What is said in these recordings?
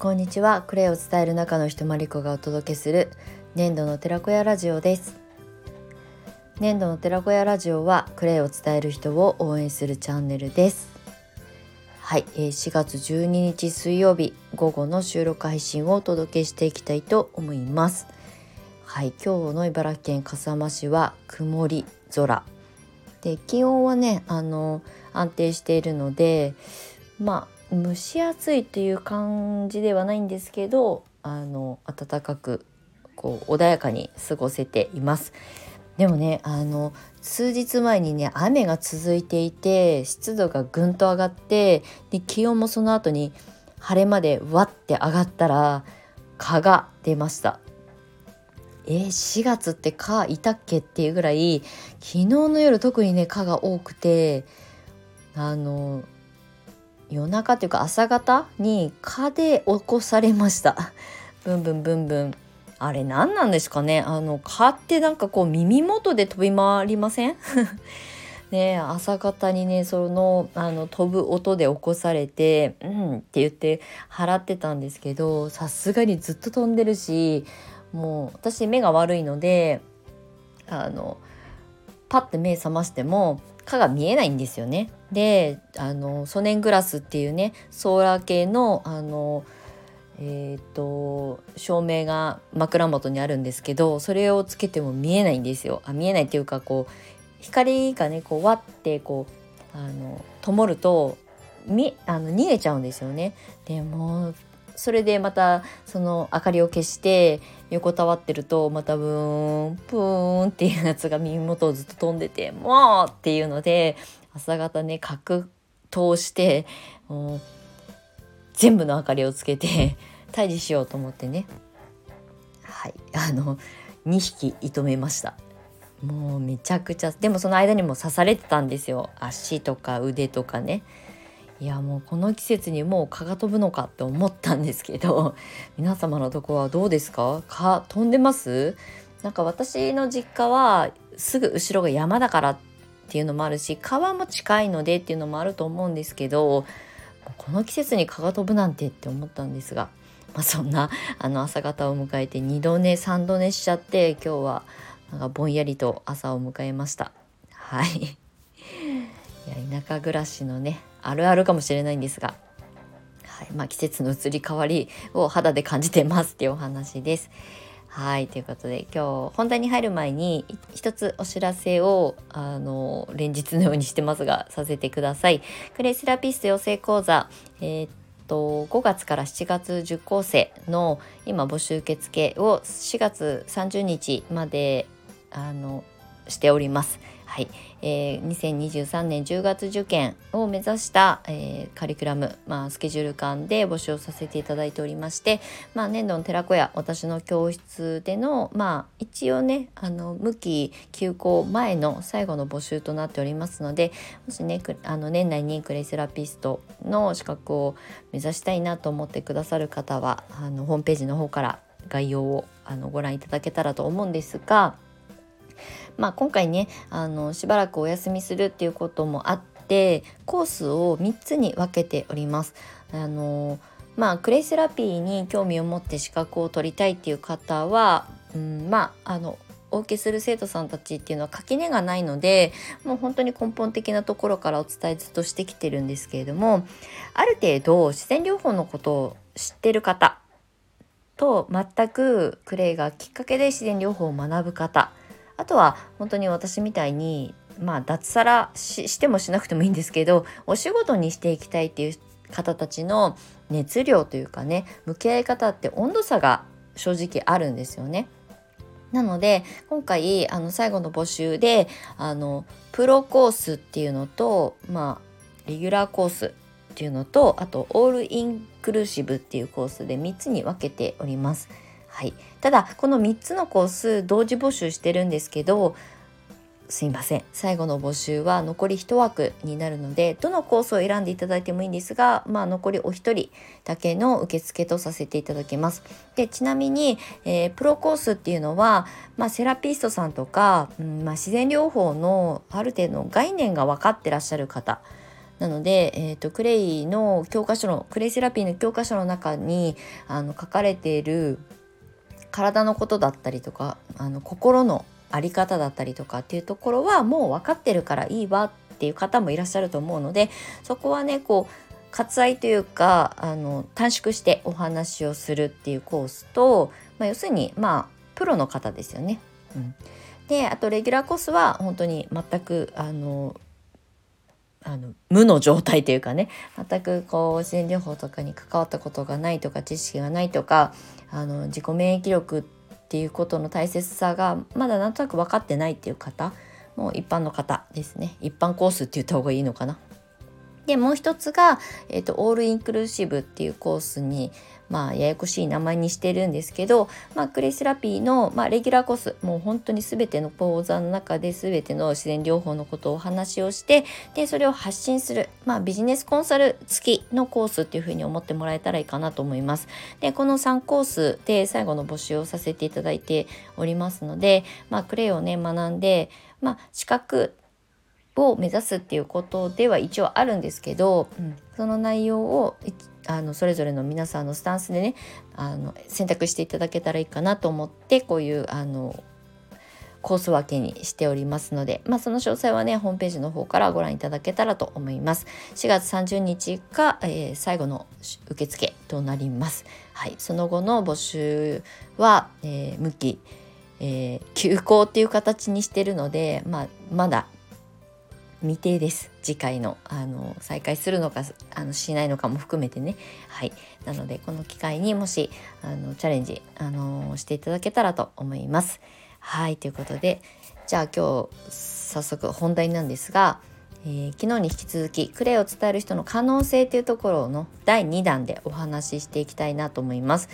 こんにちは。クレイを伝える中の人まりこがお届けする粘土の寺子屋ラジオです。粘土の寺子屋ラジオはクレイを伝える人を応援するチャンネルです。はい、えー、4月12日水曜日午後の収録配信をお届けしていきたいと思います。はい。今日の茨城県笠間市は曇り空。で気温はねあの安定しているのでまあ蒸し暑いという感じではないんですけどあの暖かくこう穏やかに過ごせています。でもねあの数日前にね雨が続いていて湿度がぐんと上がってで気温もその後に晴れまでわって上がったら蚊が出ました。えー、4月って蚊いたっけっていうぐらい昨日の夜特にね蚊が多くてあの夜中というか朝方に蚊で起こされました。ブンブンブンブン。あれ何なんですかね？あの蚊ってなんかこう耳元で飛び回りません？ね朝方にねそのあの飛ぶ音で起こされて「うん」って言って払ってたんですけどさすがにずっと飛んでるしもう私目が悪いのであのパッて目覚ましても蚊が見えないんですよね。であのソネングラスっていうねソーラー系のあのえーと、照明が枕元にあるんですけどそれをつけても見えないんですよ。あ見えないっていうかこう光がねこうわってこうあの灯るとみあの逃げちゃうんですよね。でもそれでまたその明かりを消して横たわってるとまたブーンプーンっていうやつが耳元をずっと飛んでて「もう!」っていうので朝方ね格闘してもう全部の明かりをつけて退治しようと思ってね。はい。あの2匹射止めました。もうめちゃくちゃでもその間にも刺されてたんですよ。足とか腕とかね。いやもうこの季節にもう蚊が飛ぶのかって思ったんですけど 皆様のとこはどうですか？蚊飛んでます？なんか私の実家はすぐ後ろが山だからっていうのもあるし川も近いのでっていうのもあると思うんですけどこの季節に蚊が飛ぶなんてって思ったんですが、まあ、そんな あの朝方を迎えて2度寝3度寝しちゃって今日はなんかぼんやりと朝を迎えました。はい。いや田舎暮らしのねあるあるかもしれないんですが、はいまあ、季節の移り変わりを肌で感じてますっていうお話です。はいということで今日本題に入る前に一つお知らせをあの連日のようにしてますがさせてください。クレイセラピスト養成講座、えー、っと5月から7月受講生の今募集受付を4月30日まであのしております。はい、えー、2023年10月受験を目指した、えー、カリキュラム、まあ、スケジュール感で募集をさせていただいておりまして、まあ、年度の寺子屋私の教室での、まあ、一応ねあの無期休校前の最後の募集となっておりますのでもしねあの年内にクレイセラピストの資格を目指したいなと思ってくださる方はあのホームページの方から概要をあのご覧いただけたらと思うんですがまあ、今回ねあのしばらくお休みするっていうこともあってコースを3つに分けております。あのまあ、クレイセラピーに興味を持って資格を取りたいっていう方は、うん、まああのお受けする生徒さんたちっていうのは垣根がないのでもう本当に根本的なところからお伝えずっとしてきてるんですけれどもある程度自然療法のことを知ってる方と全くクレイがきっかけで自然療法を学ぶ方あとは本当に私みたいにまあ脱サラしてもしなくてもいいんですけどお仕事にしていきたいっていう方たちの熱量というかね向き合い方って温度差が正直あるんですよね。なので今回あの最後の募集であのプロコースっていうのとまあレギュラーコースっていうのとあとオールインクルーシブっていうコースで3つに分けております。はい、ただこの3つのコース同時募集してるんですけどすいません。最後の募集は残り1枠になるのでどのコースを選んでいただいてもいいんですが、まあ、残りお一人だけの受付とさせていただきます。でちなみに、えー、プロコースっていうのは、まあ、セラピストさんとか、うんまあ、自然療法のある程度の概念が分かってらっしゃる方。なので、えーと、クレイの教科書のクレイセラピーの教科書の中にあの書かれている体のことだったりとかあの心の在り方だったりとかっていうところはもう分かってるからいいわっていう方もいらっしゃると思うのでそこはねこう割愛というかあの短縮してお話をするっていうコースと、まあ、要するにまあプロの方ですよね。うん、であとレギュラーコースは本当に全くあのあの無の状態というかね全くこう自然療法とかに関わったことがないとか知識がないとかあの自己免疫力っていうことの大切さがまだなんとなく分かってないっていう方もう一般の方ですね。一般コースって言った方がいいのかな。でもう一つが、えーと、オールインクルーシブっていうコースにまあややこしい名前にしてるんですけど、まあ、クレイセラピーの、まあ、レギュラーコースもう本当に全ての講座の中で全ての自然療法のことをお話をしてでそれを発信する、まあ、ビジネスコンサル付きのコースっていうふうに思ってもらえたらいいかなと思います。でこの3コースで最後の募集をさせていただいておりますので、まあ、クレイをね学んで、まあ、資格を目指すっていうことでは一応あるんですけど、うん、その内容をあのそれぞれの皆さんのスタンスでねあの選択していただけたらいいかなと思ってこういうあのコース分けにしておりますので、まあ、その詳細はねホームページの方からご覧いただけたらと思います。4月30日が、えー、最後の受付となります。はい。その後の募集は、えー、向き、えー、休校っていう形にしてるので、まあ、まだ未定です。次回のあの再開するのかあのしないのかも含めてね。はい。なのでこの機会にもしあのチャレンジあのしていただけたらと思います。はい。ということでじゃあ今日早速本題なんですが、えー、昨日に引き続きクレイを伝える人の可能性というところの第2弾でお話ししていきたいなと思います。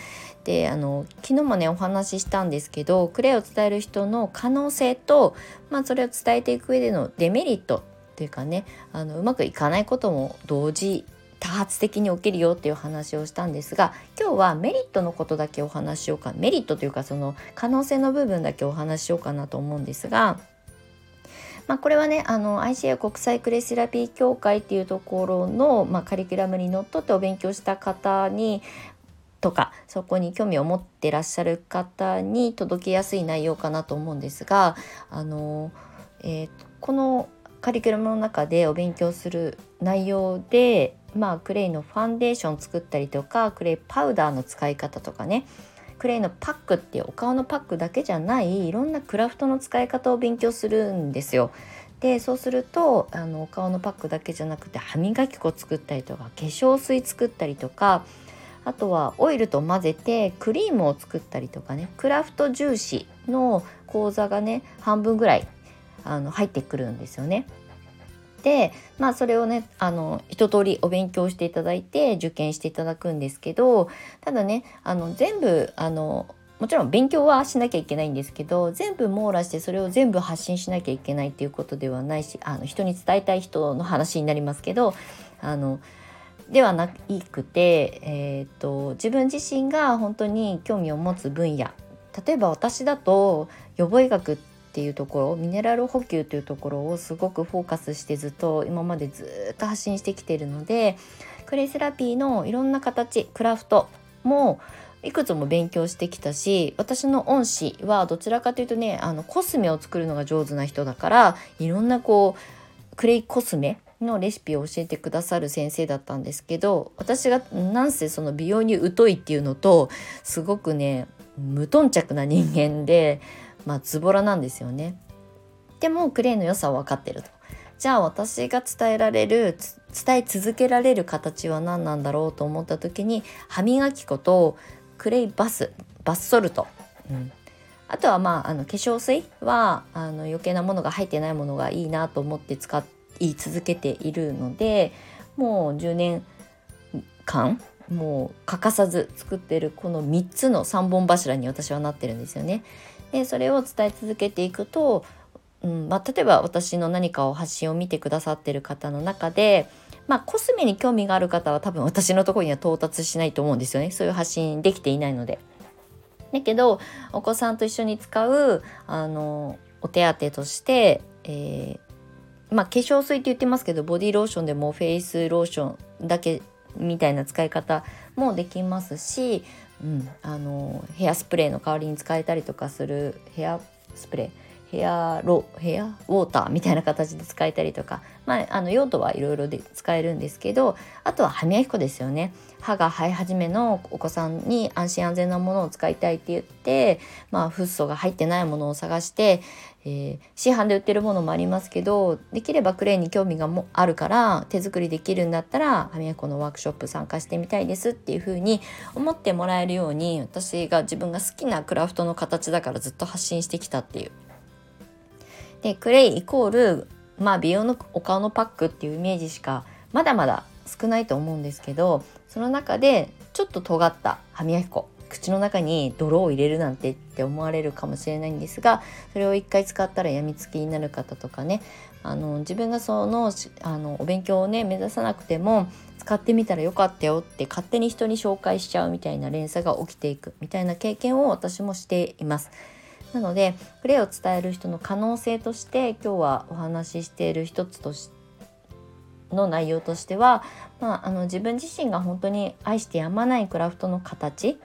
であの昨日もねお話ししたんですけどクレイを伝える人の可能性と、まあ、それを伝えていく上でのデメリットっていうかねあのうまくいかないことも同時多発的に起きるよっていう話をしたんですが今日はメリットのことだけお話しようかメリットというかその可能性の部分だけお話しようかなと思うんですが。まあ、これはねあの ICA 国際クレセラピー協会っていうところの、まあ、カリキュラムにのっとってお勉強した方にとかそこに興味を持ってらっしゃる方に届けやすい内容かなと思うんですがあの、えー、このカリキュラムの中でお勉強する内容で、まあ、クレイのファンデーション作ったりとかクレイパウダーの使い方とかねクレイのパックっていうお顔のパックだけじゃないいろんなクラフトの使い方を勉強するんですよ。でそうするとあのお顔のパックだけじゃなくて歯磨き粉作ったりとか化粧水作ったりとかあとはオイルと混ぜてクリームを作ったりとかねクラフト重視の講座がね半分ぐらいあの入ってくるんですよね。でまあそれをねあの一通りお勉強していただいて受験していただくんですけどただねあの全部あのもちろん勉強はしなきゃいけないんですけど全部網羅してそれを全部発信しなきゃいけないっていうことではないしあの人に伝えたい人の話になりますけどあのではなくて、えーと自分自身が本当に興味を持つ分野例えば私だと予防医学ってっていうところミネラル補給というところをすごくフォーカスしてずっと今までずっと発信してきてるのでクレイセラピーのいろんな形クラフトもいくつも勉強してきたし私の恩師はどちらかというとねあのコスメを作るのが上手な人だからいろんなこうクレイコスメのレシピを教えてくださる先生だったんですけど私がなんせその美容に疎いっていうのとすごくね無頓着な人間でまあズボラなんですよね。でもクレイの良さは分かってると。じゃあ私が伝えられる伝え続けられる形は何なんだろうと思った時に歯磨き粉とクレイバスバスソルト、うん、あとはまああの化粧水はあの余計なものが入ってないものがいいなと思って使い続けているのでもう10年間もう欠かさず作ってるこの3つの3本柱に私はなってるんですよね。でそれを伝え続けていくと、うんまあ、例えば私の何かを発信を見てくださってる方の中で、まあ、コスメに興味がある方は多分私のところには到達しないと思うんですよねそういう発信できていないので。だけどお子さんと一緒に使うあのお手当として、えーまあ化粧水って言ってますけどボディローションでもフェイスローションだけみたいな使い方もできますし、うん、あのヘアスプレーの代わりに使えたりとかするヘアスプレー。ヘアロヘアウォーターみたいな形で使えたりとか、まあ、あの用途はいろいろで使えるんですけどあとは歯磨き粉ですよね。歯が生え始めのお子さんに安心安全なものを使いたいって言って、まあ、フッ素が入ってないものを探して、えー、市販で売ってるものもありますけどできればクレーンに興味がもあるから手作りできるんだったら歯磨き粉のワークショップ参加してみたいですっていう風に思ってもらえるように私が自分が好きなクラフトの形だからずっと発信してきたっていう。でクレイイコール、まあ、美容のお顔のパックっていうイメージしかまだまだ少ないと思うんですけどその中でちょっと尖った歯磨き粉口の中に泥を入れるなんてって思われるかもしれないんですがそれを一回使ったらやみつきになる方とかねあの自分がそのあのお勉強をね目指さなくても使ってみたらよかったよって勝手に人に紹介しちゃうみたいな連鎖が起きていくみたいな経験を私もしています。なのでプレーを伝える人の可能性として今日はお話ししている一つとしの内容としては、まあ、あの自分自身が本当に愛してやまないクラフトの形。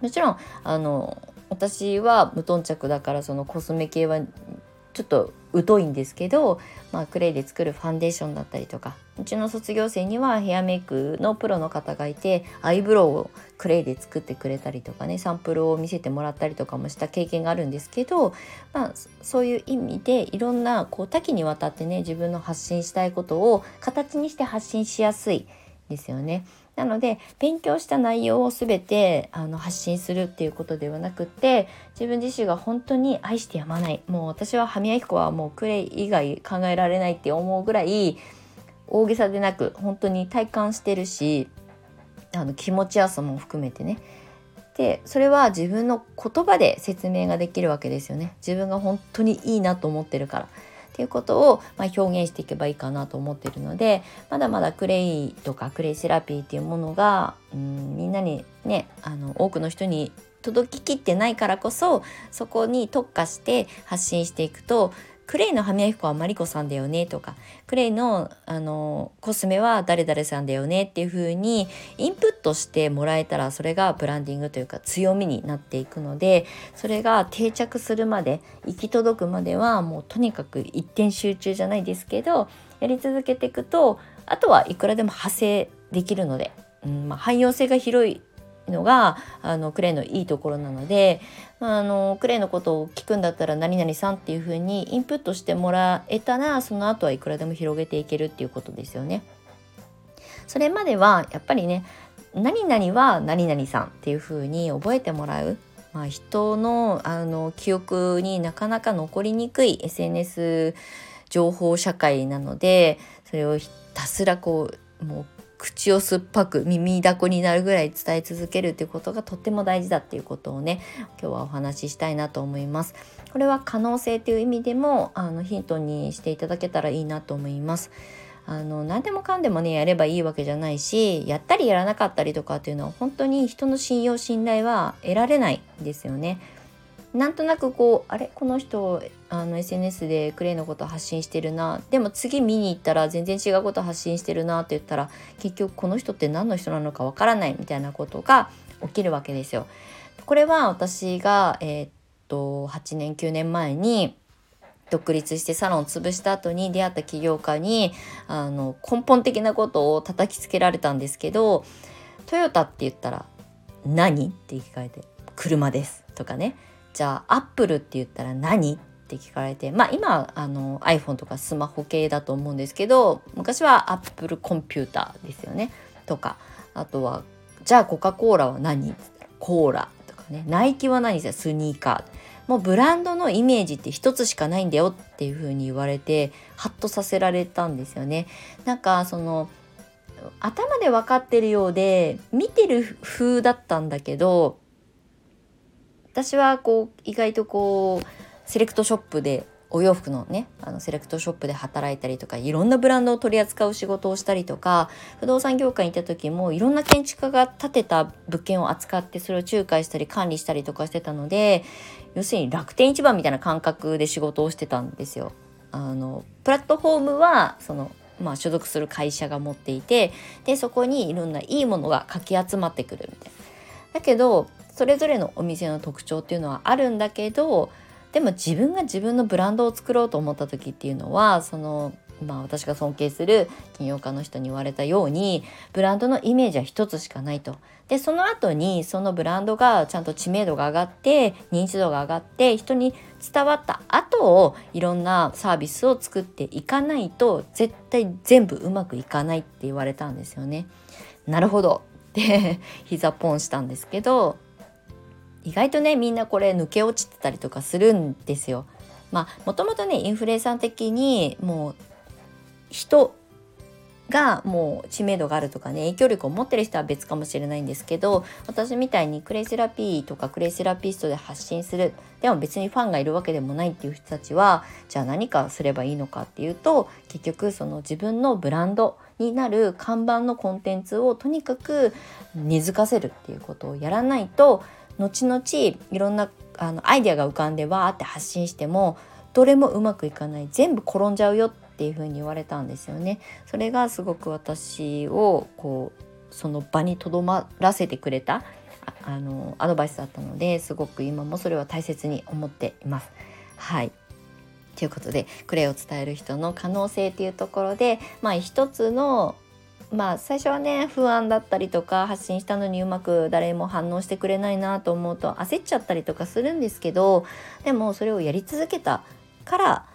もちろんあの私は無頓着だからそのコスメ系はちょっと疎いんですけど、まあ、クレイで作るファンデーションだったりとかうちの卒業生にはヘアメイクのプロの方がいてアイブロウをクレイで作ってくれたりとかねサンプルを見せてもらったりとかもした経験があるんですけど、まあ、そういう意味でいろんなこう多岐にわたってね自分の発信したいことを形にして発信しやすいですよね。なので勉強した内容を全てあの発信するっていうことではなくって自分自身が本当に愛してやまない。もう私は歯磨き粉はもうクレイ以外考えられないって思うぐらい大げさでなく本当に体感してるしあの気持ちよさも含めてね。でそれは自分の言葉で説明ができるわけですよね。自分が本当にいいなと思ってるから。っていうことを、まあ、表現していけばいいかなと思ってるのでまだまだクレイとかクレイセラピーっていうものがうんみんなにねあの多くの人に届ききってないからこそそこに特化して発信していくとクレイの歯磨き粉はマリコさんだよねとかクレイのあのコスメは誰々さんだよねっていう風にインプットしてもらえたらそれがブランディングというか強みになっていくのでそれが定着するまで行き届くまではもうとにかく一点集中じゃないですけどやり続けていくとあとはいくらでも派生できるので、うんまあ、汎用性が広いのがあのクレイのいいところなので、あ、のクレイのことを聞くんだったら何々さんっていう風にインプットしてもらえたらその後はいくらでも広げていけるっていうことですよね。それまではやっぱりね何々は何々さんっていう風に覚えてもらう、まあ、人のあの記憶になかなか残りにくい SNS 情報社会なのでそれをひたすらこうもう口を酸っぱく耳だこになるぐらい伝え続けるっていうことがとっても大事だっていうことをね今日はお話ししたいなと思います。これは可能性っていう意味でもあのヒントにしていただけたらいいなと思います。あの何でもかんでもねやればいいわけじゃないしやったりやらなかったりとかっていうのは本当に人の信用信頼は得られないんですよね。なんとなくこうあれ？この人あの SNS でクレイのこと発信してるなでも次見に行ったら全然違うこと発信してるなって言ったら結局この人って何の人なのかわからないみたいなことが起きるわけですよ。これは私が、えー、っと8年9年前に独立してサロンを潰した後に出会った起業家にあの根本的なことを叩きつけられたんですけど「トヨタって言ったら何?」って聞かれて「車です」とかねじゃあアップルって言ったら何？って聞かれてまあ今あの iPhone とかスマホ系だと思うんですけど昔はアップルコンピューターですよね。とかあとはじゃあコカ・コーラは何？コーラとかね。ナイキは何スニーカー。もうブランドのイメージって一つしかないんだよっていう風に言われてハッとさせられたんですよね。なんかその頭で分かってるようで見てる風だったんだけど私はこう意外とこうセレクトショップでお洋服のねあのセレクトショップで働いたりとかいろんなブランドを取り扱う仕事をしたりとか不動産業界にいた時もいろんな建築家が建てた物件を扱ってそれを仲介したり管理したりとかしてたので要するに楽天市場みたいな感覚で仕事をしてたんですよ。あのプラットフォームはそのまあ、所属する会社が持っていてでそこにいろんないいものがかき集まってくるみたいな。だけどそれぞれのお店の特徴っていうのはあるんだけどでも自分が自分のブランドを作ろうと思った時っていうのはそのまあ、私が尊敬する起業家の人に言われたようにブランドのイメージは一つしかないと。でその後にそのブランドがちゃんと知名度が上がって認知度が上がって人に伝わった後をいろんなサービスを作っていかないと絶対全部うまくいかないって言われたんですよね。なるほどって 膝ポンしたんですけど意外とねみんなこれ抜け落ちてたりとかするんですよ。まあもともとねインフレーサー的にもう人がもう知名度があるとかね影響力を持ってる人は別かもしれないんですけど私みたいにクレイセラピーとかクレイセラピストで発信するでも別にファンがいるわけでもないっていう人たちはじゃあ何かすればいいのかっていうと結局その自分のブランドになる看板のコンテンツをとにかく根付かせるっていうことをやらないと後々いろんなあのアイデアが浮かんでわーって発信してもどれもうまくいかない全部転んじゃうよっていう風に言われたんですよね。それがすごく私をこうその場にとどまらせてくれたあのアドバイスだったのですごく今もそれは大切に思っています。はいということでクレイを伝える人の可能性っていうところでまあ一つのまあ最初はね不安だったりとか発信したのにうまく誰も反応してくれないなと思うと焦っちゃったりとかするんですけどでもそれをやり続けたから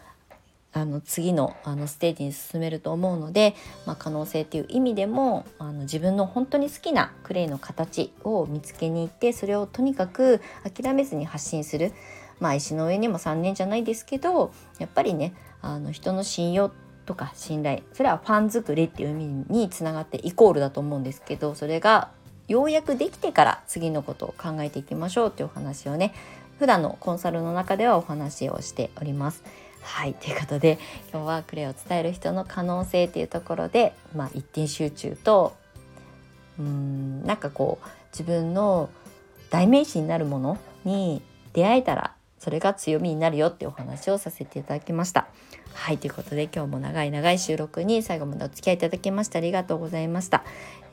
あの次のあのステージに進めると思うので、まあ、可能性っていう意味でもあの自分の本当に好きなクレイの形を見つけに行ってそれをとにかく諦めずに発信する。まあ、石の上にも3年じゃないですけどやっぱりねあの人の信用とか信頼それはファン作りっていう意味につながってイコールだと思うんですけどそれがようやくできてから次のことを考えていきましょうっていうお話をね普段のコンサルの中ではお話をしております。はいということで今日はクレイを伝える人の可能性っていうところで、まあ、一点集中とうんなんかこう自分の代名詞になるものに出会えたらそれが強みになるよってお話をさせていただきました。はいということで今日も長い長い収録に最後までお付き合いいただきましてありがとうございました。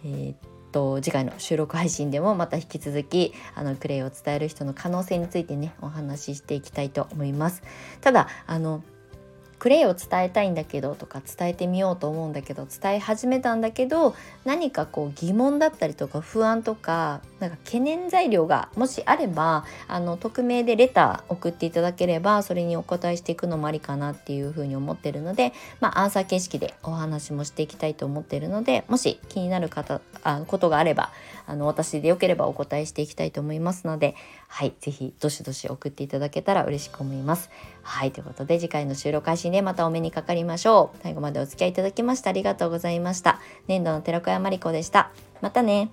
えーと次回の収録配信でもまた引き続きあのクレイを伝える人の可能性についてねお話ししていきたいと思います。ただあのクレイを伝えたいんだけどとか伝えてみようと思うんだけど伝え始めたんだけど何かこう疑問だったりとか不安とかなんか懸念材料がもしあればあの匿名でレター送っていただければそれにお答えしていくのもありかなっていうふうに思ってるので、まあ、アンサー形式でお話もしていきたいと思ってるのでもし気になる方あことがあればあの私でよければお答えしていきたいと思いますのではいぜひどしどし送っていただけたら嬉しく思います。はいということで次回の収録配信でまたお目にかかりましょう。最後までお付き合いいただきましてありがとうございました。年度の寺子屋まりこでした。またね。